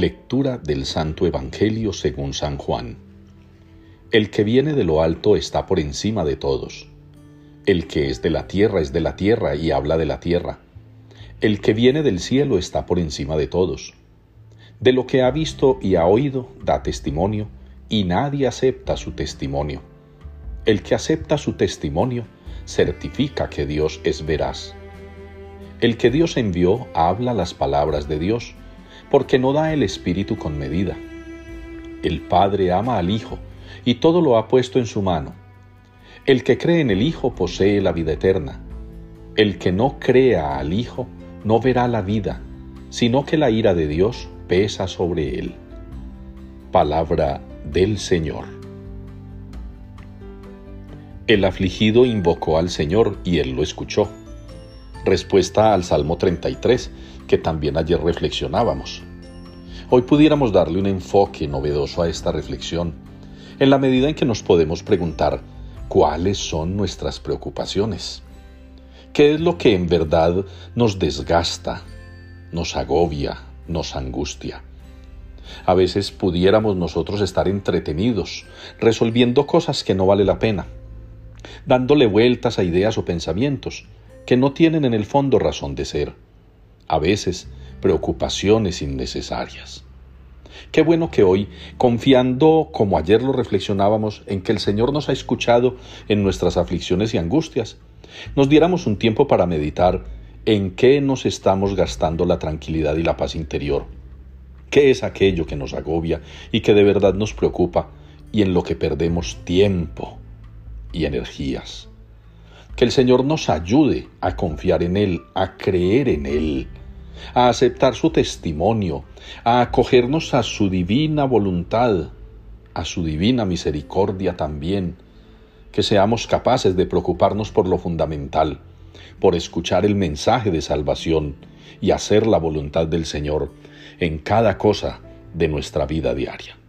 Lectura del Santo Evangelio según San Juan. El que viene de lo alto está por encima de todos. El que es de la tierra es de la tierra y habla de la tierra. El que viene del cielo está por encima de todos. De lo que ha visto y ha oído da testimonio, y nadie acepta su testimonio. El que acepta su testimonio certifica que Dios es veraz. El que Dios envió habla las palabras de Dios porque no da el Espíritu con medida. El Padre ama al Hijo, y todo lo ha puesto en su mano. El que cree en el Hijo posee la vida eterna. El que no crea al Hijo no verá la vida, sino que la ira de Dios pesa sobre él. Palabra del Señor. El afligido invocó al Señor y él lo escuchó. Respuesta al Salmo 33, que también ayer reflexionábamos. Hoy pudiéramos darle un enfoque novedoso a esta reflexión, en la medida en que nos podemos preguntar cuáles son nuestras preocupaciones. ¿Qué es lo que en verdad nos desgasta, nos agobia, nos angustia? A veces pudiéramos nosotros estar entretenidos, resolviendo cosas que no vale la pena, dándole vueltas a ideas o pensamientos que no tienen en el fondo razón de ser a veces preocupaciones innecesarias. Qué bueno que hoy, confiando como ayer lo reflexionábamos en que el Señor nos ha escuchado en nuestras aflicciones y angustias, nos diéramos un tiempo para meditar en qué nos estamos gastando la tranquilidad y la paz interior, qué es aquello que nos agobia y que de verdad nos preocupa y en lo que perdemos tiempo y energías. Que el Señor nos ayude a confiar en Él, a creer en Él, a aceptar su testimonio, a acogernos a su divina voluntad, a su divina misericordia también, que seamos capaces de preocuparnos por lo fundamental, por escuchar el mensaje de salvación y hacer la voluntad del Señor en cada cosa de nuestra vida diaria.